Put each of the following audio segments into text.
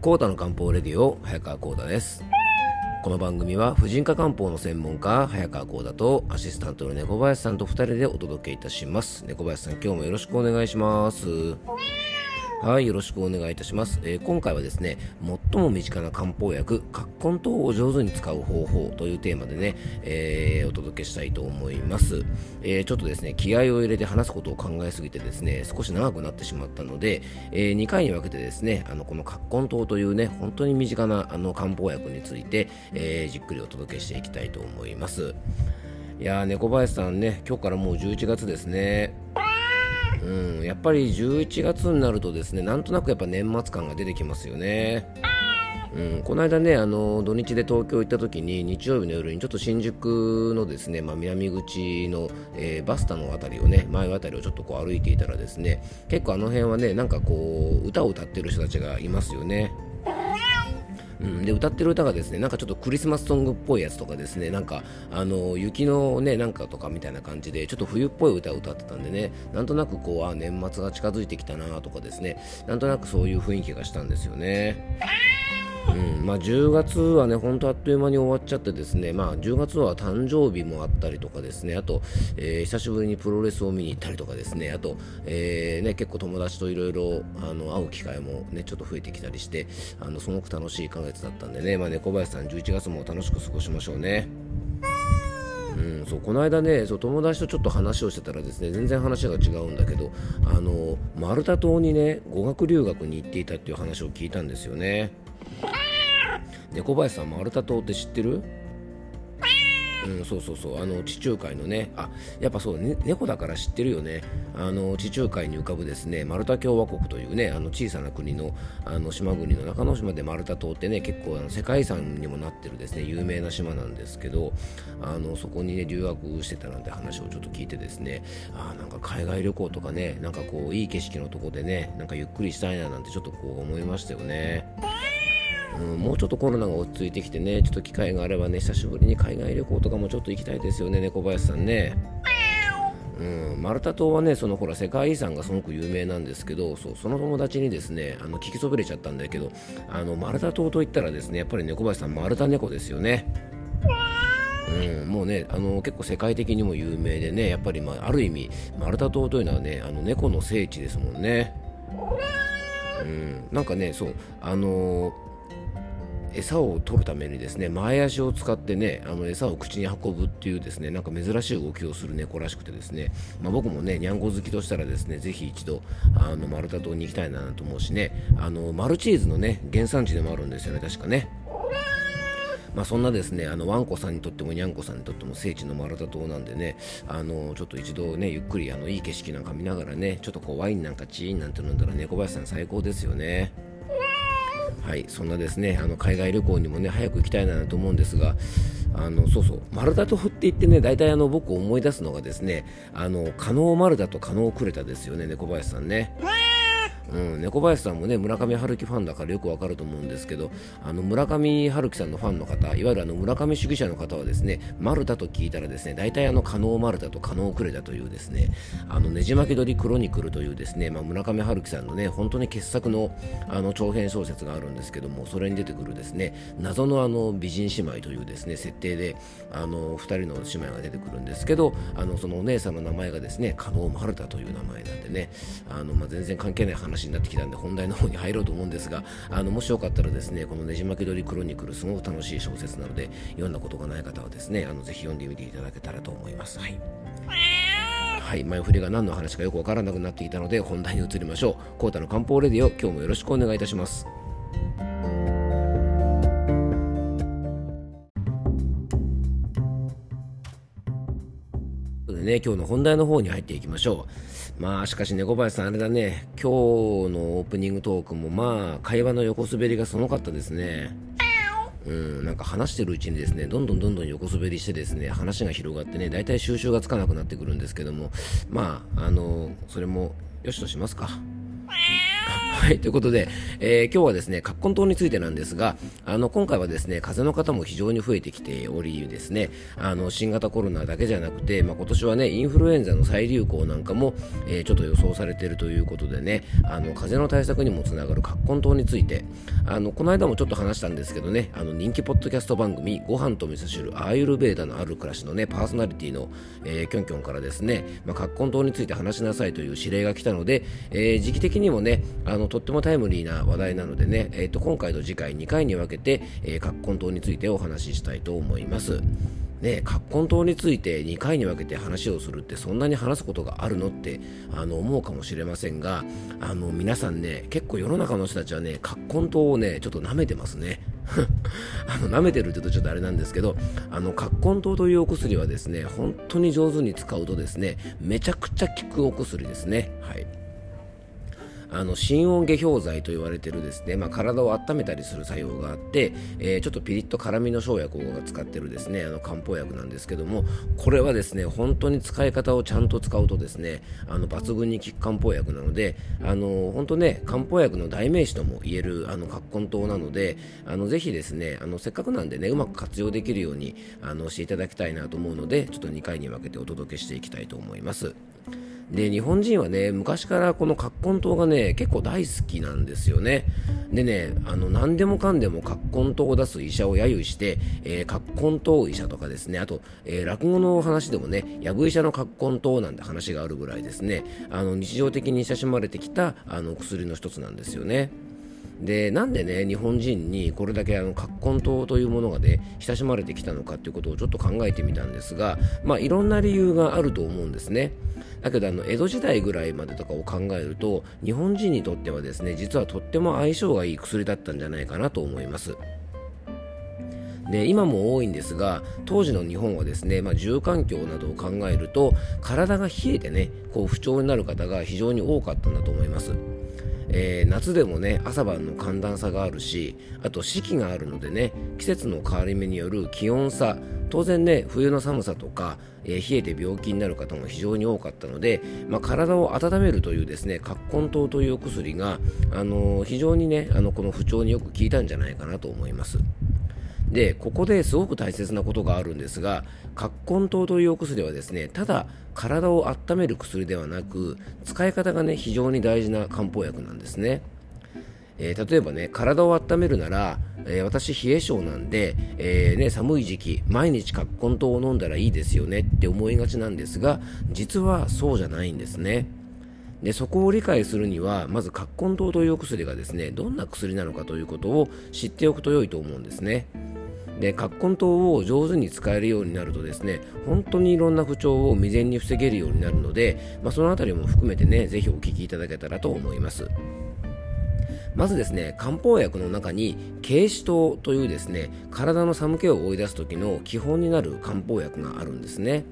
コータの漢方レディオ早川コータです。この番組は婦人科漢方の専門家早川コータとアシスタントの猫林さんと2人でお届けいたします。猫林さん今日もよろしくお願いします。はい、よろしくお願いいたします。えー、今回はですね、最も身近な漢方薬、葛根湯を上手に使う方法というテーマでね、えー、お届けしたいと思います、えー、ちょっとですね、気合を入れて話すことを考えすぎてですね、少し長くなってしまったので、え2回に分けてですね、あのこの葛根湯というね、本当に身近なあの漢方薬について、えじっくりお届けしていきたいと思います。いやー、猫林さんね、今日からもう11月ですね。うん、やっぱり11月になるとですねなんとなくやっぱ年末感が出てきますよね。うん、この間ねあの土日で東京行った時に日曜日の夜にちょっと新宿のですね、まあ、南口の、えー、バスタの辺りをね前辺りをちょっとこう歩いていたらですね結構あの辺はねなんかこう歌を歌ってる人たちがいますよね。うん、で歌ってる歌がですねなんかちょっとクリスマスソングっぽいやつとかですねなんかあの雪のねなんかとかみたいな感じでちょっと冬っぽい歌を歌ってたんでねなんとなくこうあ年末が近づいてきたなとかですねなんとなくそういう雰囲気がしたんですよね。うんまあ、10月はね、本当あっという間に終わっちゃってですね、まあ、10月は誕生日もあったりとかですね、あと、えー、久しぶりにプロレスを見に行ったりとかですね、あと、えー、ね、結構友達といろいろ会う機会もね、ちょっと増えてきたりして、あのすごく楽しい1ヶ月だったんでね、まあ、猫林さん11月も楽しく過ごしましょうね。うん、そうこの間ねそう友達とちょっと話をしてたらですね全然話が違うんだけどあのマルタ島にね語学留学に行っていたっていう話を聞いたんですよね。猫林さんマルタ島って知ってる？うん、そうそうそう。あの地中海のね。あやっぱそう、ね、猫だから知ってるよね。あの地中海に浮かぶですねマルタ共和国というねあの小さな国のあの島国の中之島でマルタ島ってね結構あの世界遺産にもなってるですね有名な島なんですけどあのそこにね留学してたなんて話をちょっと聞いてですねあなんか海外旅行とかねなんかこういい景色のとこでねなんかゆっくりしたいななんてちょっとこう思いましたよね。うん、もうちょっとコロナが落ち着いてきてね、ちょっと機会があればね、久しぶりに海外旅行とかもちょっと行きたいですよね、猫林さんね。うん、マルタ島はね、そのほら世界遺産がすごく有名なんですけど、そうその友達にですね、あの聞きそびれちゃったんだけど、あのマルタ島といったらですね、やっぱり猫林さん、マルタ猫ですよね。うん、もうねあの結構世界的にも有名でねやっぱり、まあ、ある意味マルタ島というのはねあの猫の聖地ですもんね。うん、なんかねそうあのー餌を取るためにですね前足を使ってねあの餌を口に運ぶっていうですねなんか珍しい動きをする猫らしくてですね、まあ、僕もねにゃんこ好きとしたらですねぜひ一度あのマルタ島に行きたいなと思うしねあのマルチーズのね原産地でもあるんですよね確かね。まあ、そんなですねあのワンコさんにとってもにゃんこさんにとっても聖地のマルタ島なんでねあのちょっと一度ねゆっくりあのいい景色なんか見ながらねちょっとこうワインなんかチーンなんて飲んだら猫林さん最高ですよね。はい、そんなですねあの海外旅行にもね早く行きたいなと思うんですがあのそうそう丸太と振って言ってね大体あの僕思い出すのがですねあの加納丸太と加納クレタですよね猫林さんね。うん、猫林さんもね村上春樹ファンだからよくわかると思うんですけどあの村上春樹さんのファンの方いわゆるあの村上主義者の方はですね丸太と聞いたらですね大体あの加納丸太と加納クレタというですねあのねじ巻き鳥クロニクルというですね、まあ、村上春樹さんのね本当に傑作のあの長編小説があるんですけどもそれに出てくるですね謎のあの美人姉妹というですね設定であの2人の姉妹が出てくるんですけどあのそのお姉さんの名前がですね加納丸太という名前なんでねあの、まあ、全然関係ない話話になってきたんで本題の方に入ろうと思うんですがあのもしよかったらですねこのねじ巻き鳥クロニクルすごく楽しい小説なので読んだことがない方はですねあのぜひ読んでみていただけたらと思います。はい。はい、前振りが何の話かよくわからなくなっていたので本題に移りましょう。コータの漢方レディオ今日もよろしくお願いいたしますね、今日の本題の方に入っていきましょう。まあ、しかし猫林さん、あれだね、今日のオープニングトークも、まあ、会話の横滑りがすごかったですね。うん、なんか話してるうちにですね、どんどんどんどん横滑りしてですね、話が広がってね、大体収集がつかなくなってくるんですけども、まあ、あの、それも、よしとしますか。はい、ということで、えー、今日はですね、葛根湯についてなんですが、あの、今回はですね、風邪の方も非常に増えてきておりですね、あの、新型コロナだけじゃなくて、まあ、今年はね、インフルエンザの再流行なんかも、えー、ちょっと予想されているということでね、あの、風邪の対策にもつながる葛根湯について、あの、この間もちょっと話したんですけどね、あの、人気ポッドキャスト番組、ご飯と味噌汁、アーユルベーダのある暮らしのね、パーソナリティの、えー、キョンキョンからですね、まあ、葛根湯について話しなさいという指令が来たので、えー、時期的にもね、あの、とってもタイムリーな話題なのでね、えーと、今回と次回2回に分けて、えー、葛根湯についてお話ししたいと思います。ね、葛根湯について2回に分けて話をするってそんなに話すことがあるのってあの思うかもしれませんがあの皆さんね結構世の中の人たちはね葛根湯をねちょっと舐めてますね。あの舐めてるって言うとちょっとあれなんですけどあの葛根湯というお薬はですね本当に上手に使うとですねめちゃくちゃ効くお薬ですね。はい。あの心温下氷剤と言われてるですね、まあ、体を温めたりする作用があって、えー、ちょっとピリッと辛みの生薬が使ってるですねあの漢方薬なんですけどもこれはですね本当に使い方をちゃんと使うとですねあの抜群に効く漢方薬なのであの本当ね漢方薬の代名詞とも言えるあの葛根湯なのであのぜひですねあのせっかくなんでねうまく活用できるようにあのしていただきたいなと思うのでちょっと2回に分けてお届けしていきたいと思います。で、日本人はね、昔からこの葛根湯がね、結構大好きなんですよね。でね、あの、何でもかんでも葛根湯を出す医者を揶揄して、えー、葛根湯医者とかですね、あと、えー、落語の話でもね、やぶ医者の葛根湯なんて話があるぐらいですね、あの、日常的に親しまれてきた、あの、薬の一つなんですよね。でなんでね日本人にこれだけあの葛根糖というものがね親しまれてきたのかということをちょっと考えてみたんですがまあいろんな理由があると思うんですね。だけどあの江戸時代ぐらいまでとかを考えると日本人にとってはですね実はとっても相性がいい薬だったんじゃないかなと思います。で今も多いんですが当時の日本はですね、まあ、住環境などを考えると体が冷えてねこう不調になる方が非常に多かったんだと思いますえー、夏でもね朝晩の寒暖差があるしあと四季があるのでね季節の変わり目による気温差当然ね冬の寒さとか、えー、冷えて病気になる方も非常に多かったので、まあ、体を温めるというですね葛根湯という薬が、あのー、非常にねあのこの不調によく効いたんじゃないかなと思います。でここですごく大切なことがあるんですが葛根湯というお薬はですねただ体を温める薬ではなく使い方がね非常に大事な漢方薬なんですね。えー、例えばね体を温めるなら、えー、私冷え性なんで、えー、ね、寒い時期毎日葛根湯を飲んだらいいですよねって思いがちなんですが実はそうじゃないんですねでそこを理解するにはまず葛根湯というお薬がですねどんな薬なのかということを知っておくと良いと思うんですねで葛根湯を上手に使えるようになるとですね本当にいろんな不調を未然に防げるようになるので、まあ、そのあたりも含めてねぜひお聞きいただけたらと思います。まずですね漢方薬の中に軽視糖というですね体の寒気を追い出す時の基本になる漢方薬があるんですね。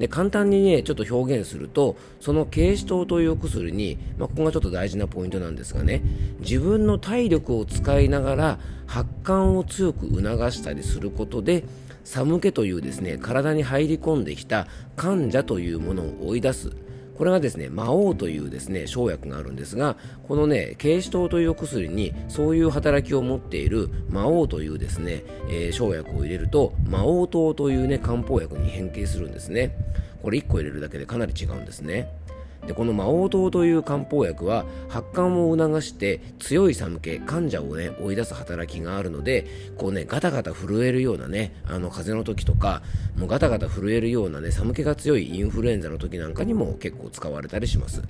で簡単にねちょっと表現するとその軽視糖という薬に、まあ、ここがちょっと大事なポイントなんですがね自分の体力を使いながら発汗を強く促したりすることで寒気というですね体に入り込んできた患者というものを追い出す。これがですね魔王というですね生薬があるんですがこのね軽視糖という薬にそういう働きを持っている魔王というですね、えー、生薬を入れると魔王糖というね漢方薬に変形するんですね。これ1個入れるだけでかなり違うんですね。でこの魔王糖という漢方薬は発汗を促して強い寒気患者をね追い出す働きがあるのでこうねガタガタ震えるようなねあの風邪の時とかもうガタガタ震えるようなね寒気が強いインフルエンザの時なんかにも結構使われたりします。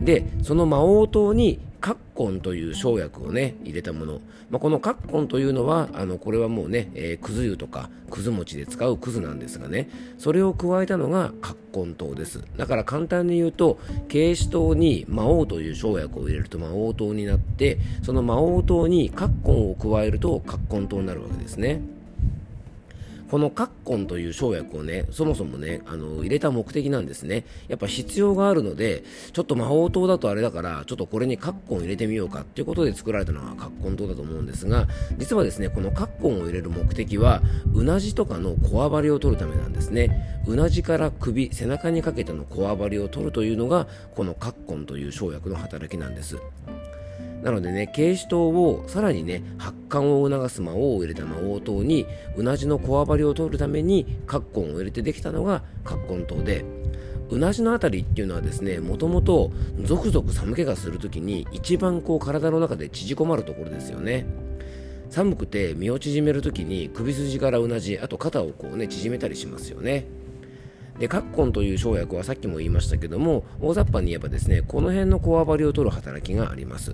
でその魔王糖にカッコンという生薬をね入れたもの、まあ、このカッコンというのはあのこれはもうね、えー、くず湯とかくず餅で使うくずなんですがねそれを加えたのがカッコン糖です。だから簡単に言うと軽視糖に魔王という生薬を入れると魔王糖になってその魔王糖にカッコンを加えるとカッコン糖になるわけですね。このカッコンという生薬をね、そもそもね、あの、入れた目的なんですね。やっぱ必要があるので、ちょっと魔法糖だとあれだから、ちょっとこれにカッコン入れてみようかっていうことで作られたのがカッコン糖だと思うんですが、実はですね、このカッコンを入れる目的は、うなじとかのこわばりを取るためなんですね。うなじから首、背中にかけてのこわばりを取るというのが、このカッコンという生薬の働きなんです。なのでね軽視糖をさらにね発汗を促す魔王を入れた魔王糖にうなじのこわばりを取るために葛根を入れてできたのが葛根糖でうなじのあたりっていうのはですねもともとゾクゾク寒気がするときに一番こう体の中で縮こまるところですよね。寒くて身を縮めるときに首筋からうなじあと肩をこうね縮めたりしますよね。でカッコンという生薬はさっきも言いましたけども大雑把に言えばですねこの辺のこわばりを取る働きがあります。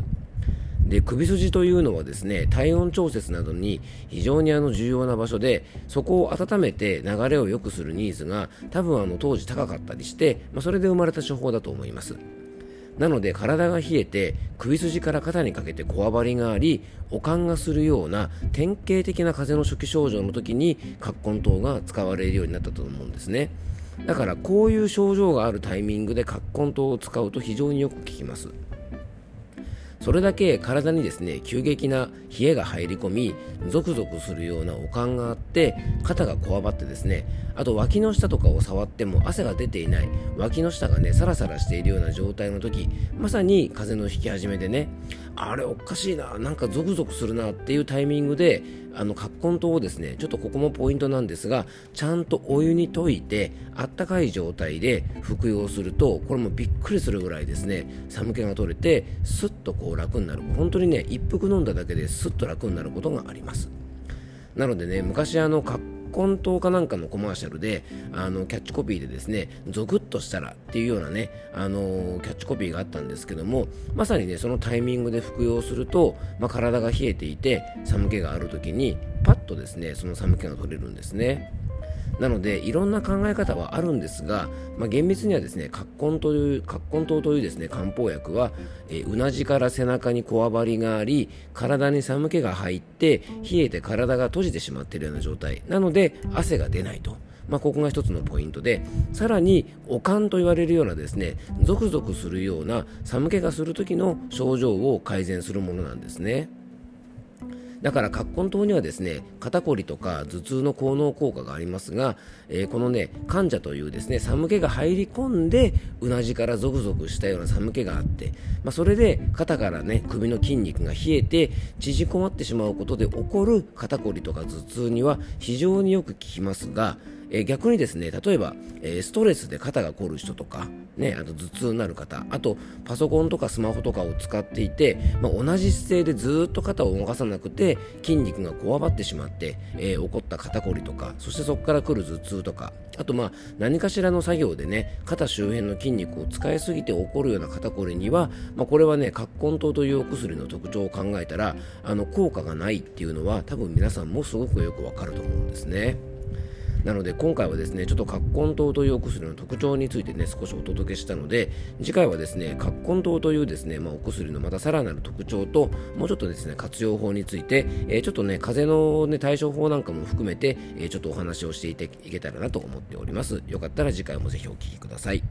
で首筋というのはですね体温調節などに非常にあの重要な場所でそこを温めて流れを良くするニーズが多分あの当時高かったりして、まあ、それで生まれた処方だと思います。なので体が冷えて首筋から肩にかけてこわばりがあり悪寒がするような典型的な風邪の初期症状の時に葛根湯が使われるようになったと思うんですね。だからこういう症状があるタイミングで葛根湯を使うと非常によく効きます。それだけ体にですね急激な冷えが入り込みゾクゾクするような悪寒があって肩がこわばってですねあと脇の下とかを触っても汗が出ていない。脇の下がねサラサラしているような状態の時まさに風邪の引き始めでねあれおかしいななんかゾクゾクするなっていうタイミングであの葛根湯をですねちょっとここもポイントなんですがちゃんとお湯に溶いてあったかい状態で服用するとこれもびっくりするぐらいですね寒気が取れてスッとこう楽になる。本当にね一服飲んだだけでスッと楽になることがあります。なのでね昔あの葛コンかなんかのコマーシャルであのキャッチコピーでですねゾクッとしたらっていうようなねあのキャッチコピーがあったんですけどもまさにねそのタイミングで服用すると、まあ、体が冷えていて寒気がある時にパッとですねその寒気が取れるんですね。なのでいろんな考え方はあるんですが、まあ、厳密にはですね葛根という葛根湯というですね漢方薬は、えー、うなじから背中にこわばりがあり体に寒気が入って冷えて体が閉じてしまっているような状態なので汗が出ないと。まあ、ここが一つのポイントでさらにおかんと言われるようなですねゾクゾクするような寒気がする時の症状を改善するものなんですね。だから葛根湯にはですね肩こりとか頭痛の効能効果がありますが、えー、このね患者というですね寒気が入り込んでうなじからゾクゾクしたような寒気があって、まあ、それで肩からね首の筋肉が冷えて縮こまってしまうことで起こる肩こりとか頭痛には非常によく効きますがえー、逆にですね例えば、えー、ストレスで肩が凝る人とか、ね、あと頭痛になる方あとパソコンとかスマホとかを使っていて、まあ、同じ姿勢でずっと肩を動かさなくて筋肉がこわばってしまって、えー、起こった肩こりとかそしてそこから来る頭痛とかあとまあ何かしらの作業でね肩周辺の筋肉を使いすぎて起こるような肩こりには、まあ、これはね葛根湯というお薬の特徴を考えたらあの効果がないっていうのは多分皆さんもすごくよくわかると思うんですね。なので今回はですねちょっと葛根糖というお薬の特徴についてね少しお届けしたので次回はですね葛根糖というですね、まあ、お薬のまたさらなる特徴ともうちょっとですね活用法について、えー、ちょっとね風邪の、ね、対処法なんかも含めて、えー、ちょっとお話をしていていけたらなと思っております。よかったら次回もぜひお聴きください。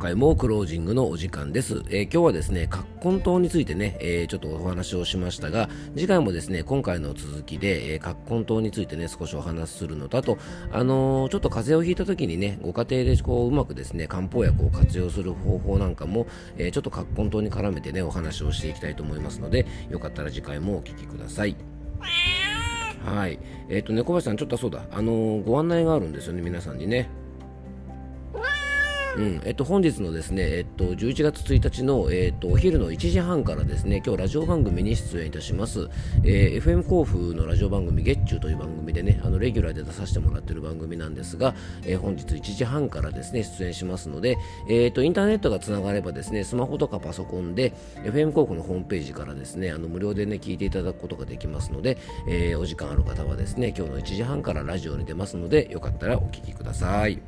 回もクロージングのお時間です。えー、今日はですね、葛根湯についてね、えー、ちょっとお話をしましたが、次回もですね、今回の続きで、えー、葛根湯についてね、少しお話しするのと、あと、あのちょっと風邪をひいた時にね、ご家庭でこう、うまくですね、漢方薬を活用する方法なんかも、えちょっと葛根湯に絡めてね、お話をしていきたいと思いますので、よかったら次回もお聴きください。はい。えっ、と、猫林さん、ちょっとそうだ、あのご案内があるんですよね、皆さんにね。うんえっと、本日のですね、えっと、11月1日の、えっと、お昼の1時半からですね、今日ラジオ番組に出演いたします、えー、FM 甲府のラジオ番組、月中という番組でね、あのレギュラーで出させてもらっている番組なんですが、えー、本日1時半からですね、出演しますので、えっと、インターネットがつながればですね、スマホとかパソコンで、FM 甲府のホームページからですね、あの無料でね、聞いていただくことができますので、えー、お時間ある方はですね、今日の1時半からラジオに出ますので、よかったらお聞きください。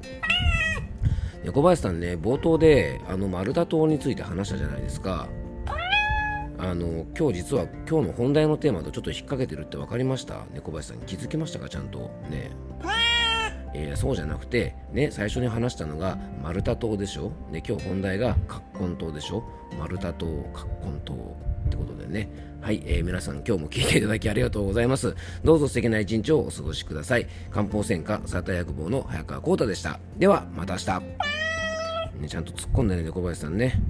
小林さんね冒頭であの丸太島について話したじゃないですか。あの今日実は今日の本題のテーマとちょっと引っ掛けてるって分かりました？猫林さん気づきましたか？ちゃんと。ね。えー、そうじゃなくて、ね、最初に話したのがマルタ島でしょ？で今日本題が葛根島でしょ？マルタ島葛根島。ってことでね。はい、えー、皆さん今日も聞いていただきありがとうございます。どうぞ素敵な一日をお過ごしください。漢方専科サーター薬房の早川浩太でした。ではまた明日。ねちゃんと突っ込んでね猫林さんね。